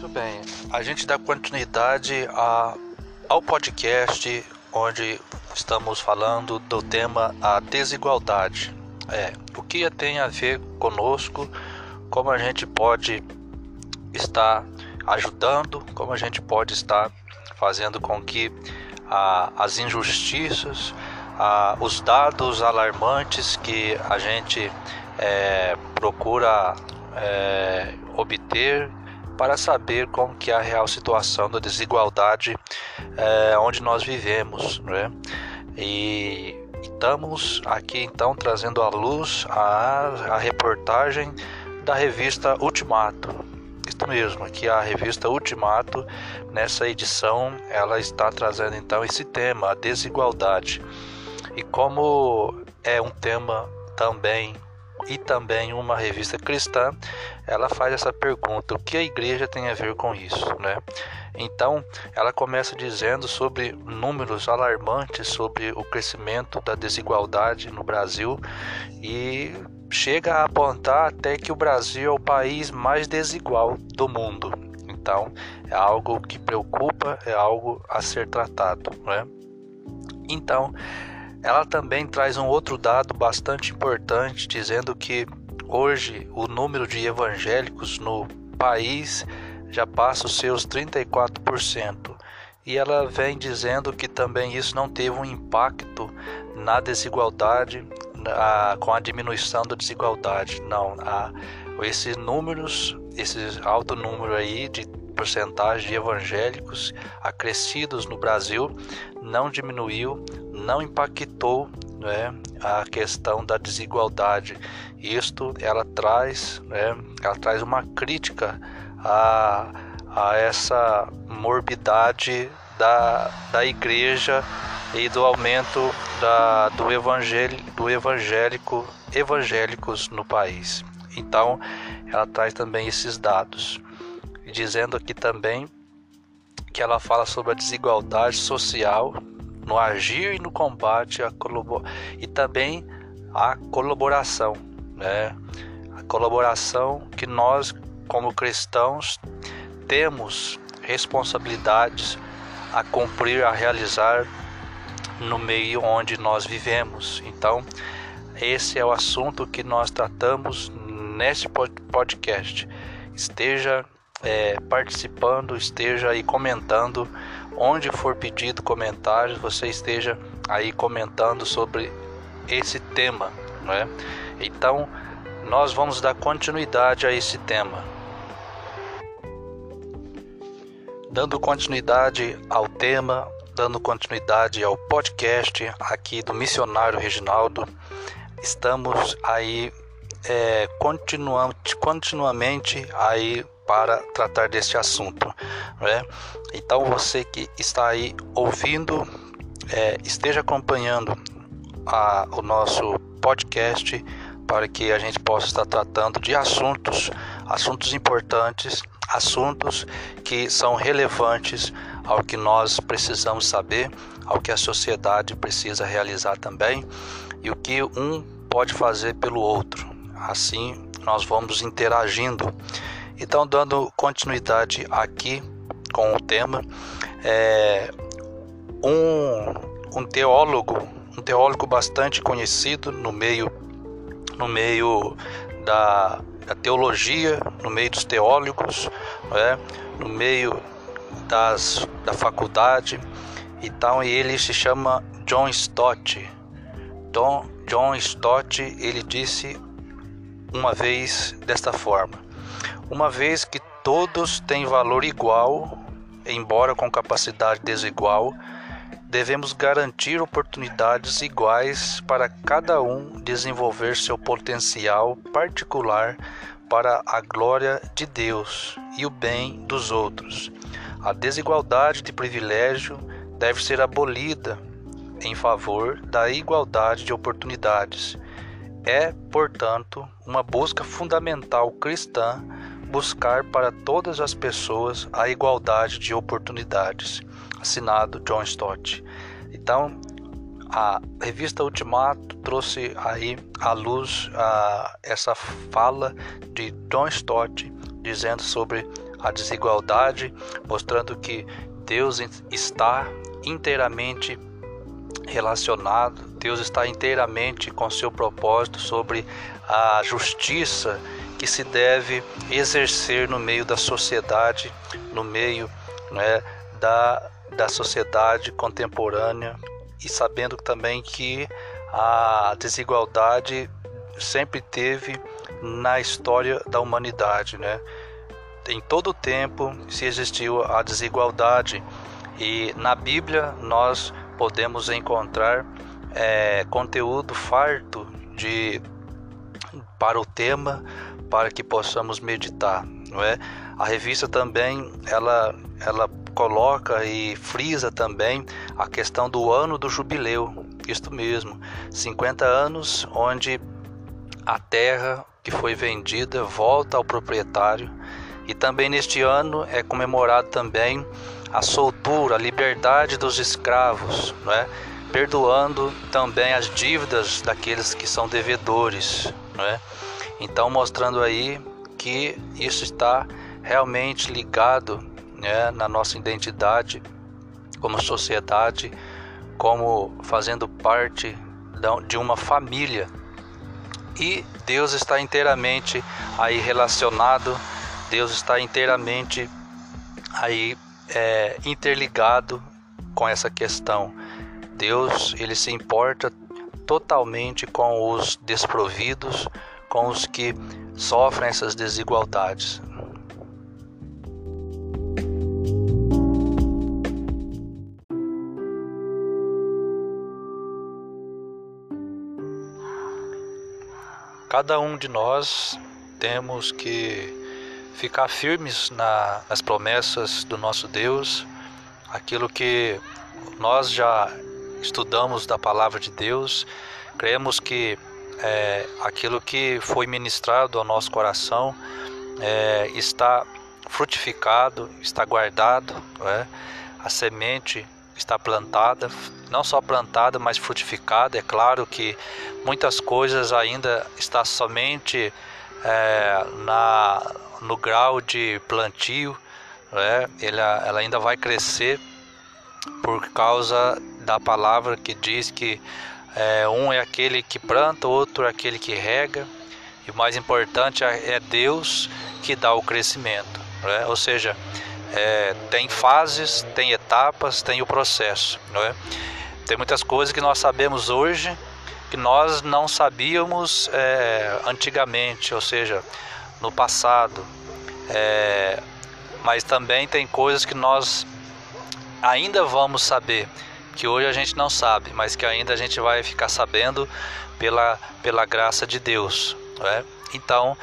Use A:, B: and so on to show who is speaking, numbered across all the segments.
A: Muito bem. A gente dá continuidade a, ao podcast onde estamos falando do tema a desigualdade. É, o que tem a ver conosco, como a gente pode estar ajudando, como a gente pode estar fazendo com que as injustiças, os dados alarmantes que a gente é, procura é, obter para saber como que é a real situação da desigualdade é, onde nós vivemos, né? E estamos aqui então trazendo à luz a, a reportagem da revista Ultimato. Isso mesmo, aqui a revista Ultimato, nessa edição, ela está trazendo então esse tema, a desigualdade. E como é um tema também e também uma revista cristã, ela faz essa pergunta: o que a igreja tem a ver com isso, né? Então, ela começa dizendo sobre números alarmantes sobre o crescimento da desigualdade no Brasil e chega a apontar até que o Brasil é o país mais desigual do mundo. Então, é algo que preocupa, é algo a ser tratado, né? Então, ela também traz um outro dado bastante importante, dizendo que hoje o número de evangélicos no país já passa os seus 34%. E ela vem dizendo que também isso não teve um impacto na desigualdade, com a diminuição da desigualdade. Não, a, esses números, esse alto número aí de porcentagem de evangélicos acrescidos no Brasil não diminuiu, não impactou né, a questão da desigualdade. Isto ela traz, né, ela traz uma crítica a, a essa morbidade da, da igreja e do aumento da, do, do evangélico evangélicos no país. Então, ela traz também esses dados dizendo aqui também que ela fala sobre a desigualdade social no agir e no combate a e também a colaboração, né? A colaboração que nós como cristãos temos responsabilidades a cumprir, a realizar no meio onde nós vivemos. Então, esse é o assunto que nós tratamos nesse podcast. Esteja é, participando, esteja aí comentando. Onde for pedido comentários, você esteja aí comentando sobre esse tema, não é? Então, nós vamos dar continuidade a esse tema. Dando continuidade ao tema, dando continuidade ao podcast aqui do Missionário Reginaldo, estamos aí é, continuamente, continuamente aí para tratar deste assunto. Né? Então você que está aí ouvindo, é, esteja acompanhando a, o nosso podcast para que a gente possa estar tratando de assuntos, assuntos importantes, assuntos que são relevantes ao que nós precisamos saber, ao que a sociedade precisa realizar também e o que um pode fazer pelo outro. Assim nós vamos interagindo então, dando continuidade aqui com o tema, é, um, um teólogo, um teólogo bastante conhecido no meio, no meio da, da teologia, no meio dos teólogos, é, no meio das, da faculdade então ele se chama John Stott. John, John Stott ele disse uma vez desta forma: uma vez que todos têm valor igual, embora com capacidade desigual, devemos garantir oportunidades iguais para cada um desenvolver seu potencial particular para a glória de Deus e o bem dos outros. A desigualdade de privilégio deve ser abolida em favor da igualdade de oportunidades. É, portanto, uma busca fundamental cristã buscar para todas as pessoas a igualdade de oportunidades. Assinado John Stott. Então, a revista Ultimato trouxe aí à luz a, essa fala de John Stott dizendo sobre a desigualdade, mostrando que Deus está inteiramente relacionado, Deus está inteiramente com seu propósito sobre a justiça que se deve exercer no meio da sociedade, no meio né, da, da sociedade contemporânea e sabendo também que a desigualdade sempre teve na história da humanidade, né? Em todo o tempo se existiu a desigualdade e na Bíblia nós podemos encontrar é, conteúdo farto de para o tema para que possamos meditar, não é? A revista também ela ela coloca e frisa também a questão do ano do jubileu, isto mesmo, 50 anos onde a terra que foi vendida volta ao proprietário e também neste ano é comemorado também a soltura, a liberdade dos escravos, não é? perdoando também as dívidas daqueles que são devedores, não é? Então mostrando aí que isso está realmente ligado né, na nossa identidade como sociedade, como fazendo parte de uma família. E Deus está inteiramente aí relacionado, Deus está inteiramente aí é, interligado com essa questão. Deus ele se importa totalmente com os desprovidos, com os que sofrem essas desigualdades. Cada um de nós temos que ficar firmes na, nas promessas do nosso Deus, aquilo que nós já estudamos da palavra de Deus, cremos que é, aquilo que foi ministrado ao nosso coração é, está frutificado, está guardado, é? a semente está plantada, não só plantada, mas frutificada. É claro que muitas coisas ainda está somente é, na, no grau de plantio, né? ela, ela ainda vai crescer por causa da palavra que diz que é, um é aquele que planta, outro é aquele que rega, e o mais importante é, é Deus que dá o crescimento. Né? Ou seja, é, tem fases, tem etapas, tem o processo. Né? Tem muitas coisas que nós sabemos hoje que nós não sabíamos é, antigamente, ou seja, no passado. É, mas também tem coisas que nós ainda vamos saber que hoje a gente não sabe, mas que ainda a gente vai ficar sabendo pela, pela graça de Deus. É? Então,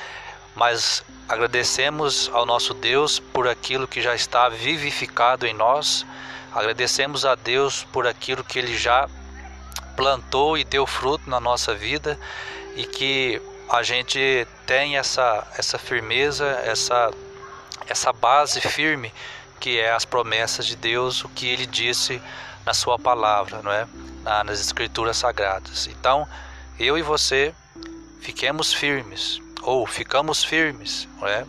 A: mas agradecemos ao nosso Deus por aquilo que já está vivificado em nós, agradecemos a Deus por aquilo que Ele já plantou e deu fruto na nossa vida e que a gente tem essa, essa firmeza, essa, essa base firme que é as promessas de Deus, o que Ele disse na sua palavra, não é? nas escrituras sagradas. Então, eu e você fiquemos firmes ou ficamos firmes, não é?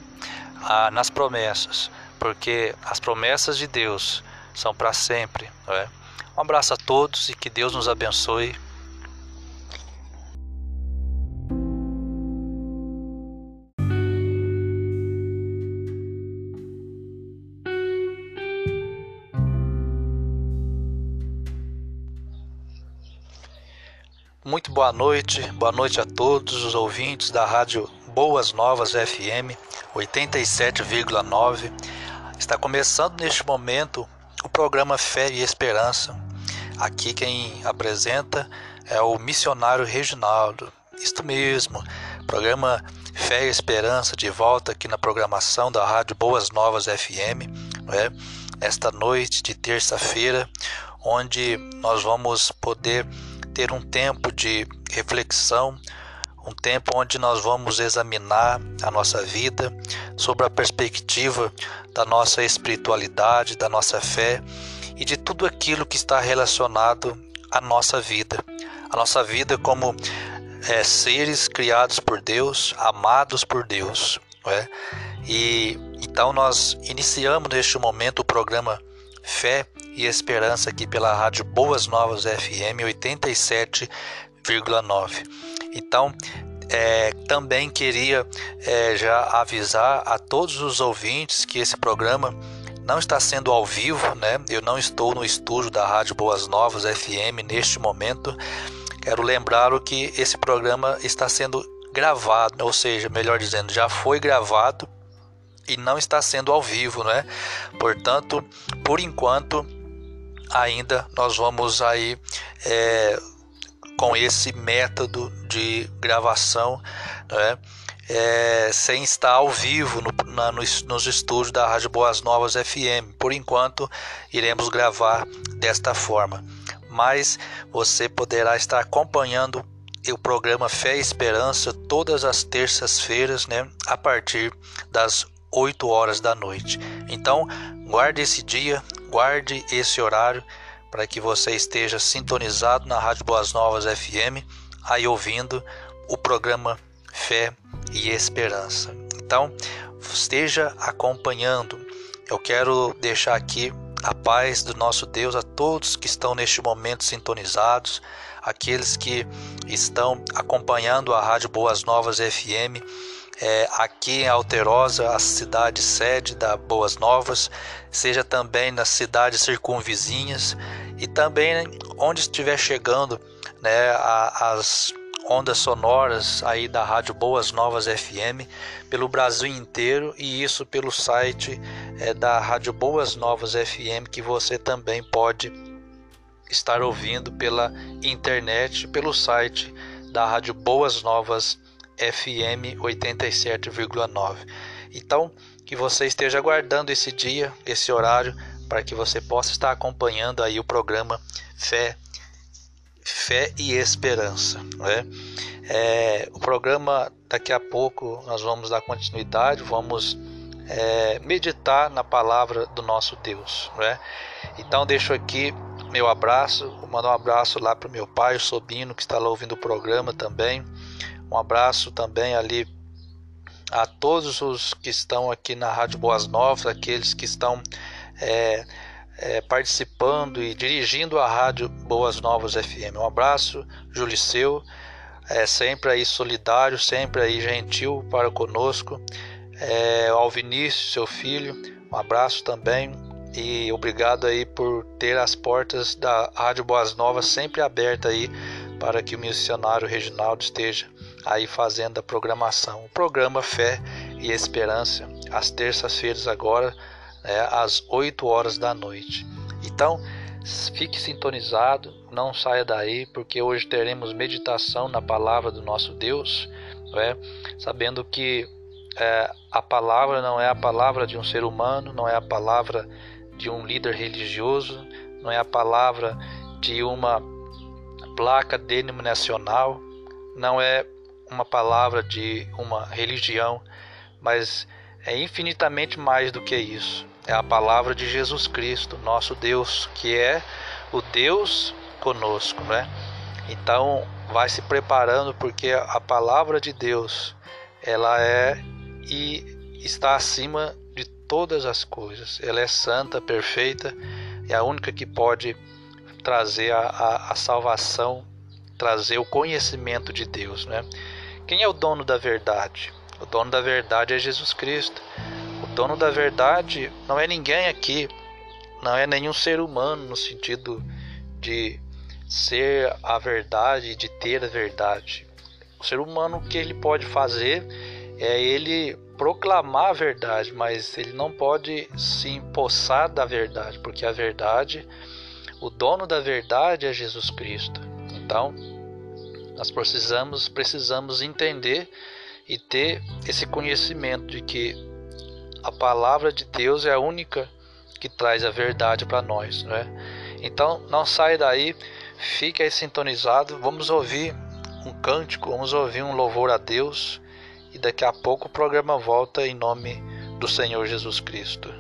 A: Ah, nas promessas, porque as promessas de Deus são para sempre, não é? Um abraço a todos e que Deus nos abençoe. Boa noite, boa noite a todos os ouvintes da Rádio Boas Novas FM 87,9. Está começando neste momento o programa Fé e Esperança. Aqui quem apresenta é o missionário Reginaldo. Isto mesmo, programa Fé e Esperança de volta aqui na programação da Rádio Boas Novas FM, é? esta noite de terça-feira, onde nós vamos poder ter um tempo de reflexão, um tempo onde nós vamos examinar a nossa vida sobre a perspectiva da nossa espiritualidade, da nossa fé e de tudo aquilo que está relacionado à nossa vida. A nossa vida como é, seres criados por Deus, amados por Deus. É? E Então nós iniciamos neste momento o programa Fé e Esperança aqui pela Rádio Boas Novas FM 87,9. Então é, também queria é, já avisar a todos os ouvintes que esse programa não está sendo ao vivo, né? Eu não estou no estúdio da Rádio Boas Novas FM neste momento. Quero lembrá-lo que esse programa está sendo gravado, ou seja, melhor dizendo, já foi gravado e não está sendo ao vivo, né? Portanto, por enquanto, ainda nós vamos aí é, com esse método de gravação, né? É, sem estar ao vivo no, na, nos, nos estúdios da Rádio Boas Novas FM. Por enquanto, iremos gravar desta forma. Mas você poderá estar acompanhando o programa Fé e Esperança todas as terças-feiras, né, a partir das 8 horas da noite. Então, guarde esse dia, guarde esse horário para que você esteja sintonizado na Rádio Boas Novas FM, aí ouvindo o programa Fé e Esperança. Então, esteja acompanhando. Eu quero deixar aqui a paz do nosso Deus a todos que estão neste momento sintonizados, aqueles que estão acompanhando a Rádio Boas Novas FM. É, aqui em Alterosa, a cidade sede da Boas Novas, seja também nas cidades circunvizinhas e também onde estiver chegando né, as ondas sonoras aí da Rádio Boas Novas FM pelo Brasil inteiro e isso pelo site é, da Rádio Boas Novas FM que você também pode estar ouvindo pela internet, pelo site da Rádio Boas Novas FM 87,9. Então, que você esteja aguardando esse dia, esse horário, para que você possa estar acompanhando aí o programa Fé, Fé e Esperança. Né? É, o programa daqui a pouco nós vamos dar continuidade, vamos é, meditar na palavra do nosso Deus. Né? Então deixo aqui meu abraço, vou mandar um abraço lá para meu pai, o Sobino, que está lá ouvindo o programa também. Um abraço também ali a todos os que estão aqui na Rádio Boas Novas, aqueles que estão é, é, participando e dirigindo a Rádio Boas Novas FM. Um abraço, Juliceu, é, sempre aí solidário, sempre aí gentil para conosco. É, ao Vinícius, seu filho, um abraço também e obrigado aí por ter as portas da Rádio Boas Novas sempre abertas aí para que o missionário Reginaldo esteja aí fazendo a programação. O programa Fé e Esperança, às terças-feiras agora, né, às 8 horas da noite. Então, fique sintonizado, não saia daí, porque hoje teremos meditação na palavra do nosso Deus, né, sabendo que é, a palavra não é a palavra de um ser humano, não é a palavra de um líder religioso, não é a palavra de uma placa denominacional, não é uma palavra de uma religião, mas é infinitamente mais do que isso. É a palavra de Jesus Cristo, nosso Deus, que é o Deus conosco, né? Então, vai se preparando porque a palavra de Deus, ela é e está acima de todas as coisas. Ela é santa, perfeita, é a única que pode trazer a, a, a salvação, trazer o conhecimento de Deus, né? Quem é o dono da verdade? O dono da verdade é Jesus Cristo. O dono da verdade não é ninguém aqui, não é nenhum ser humano no sentido de ser a verdade, de ter a verdade. O ser humano o que ele pode fazer é ele proclamar a verdade, mas ele não pode se empossar da verdade, porque a verdade, o dono da verdade é Jesus Cristo. Então, nós precisamos, precisamos entender e ter esse conhecimento de que a palavra de Deus é a única que traz a verdade para nós, não é? Então, não sai daí, fique aí sintonizado, vamos ouvir um cântico, vamos ouvir um louvor a Deus e daqui a pouco o programa volta em nome do Senhor Jesus Cristo.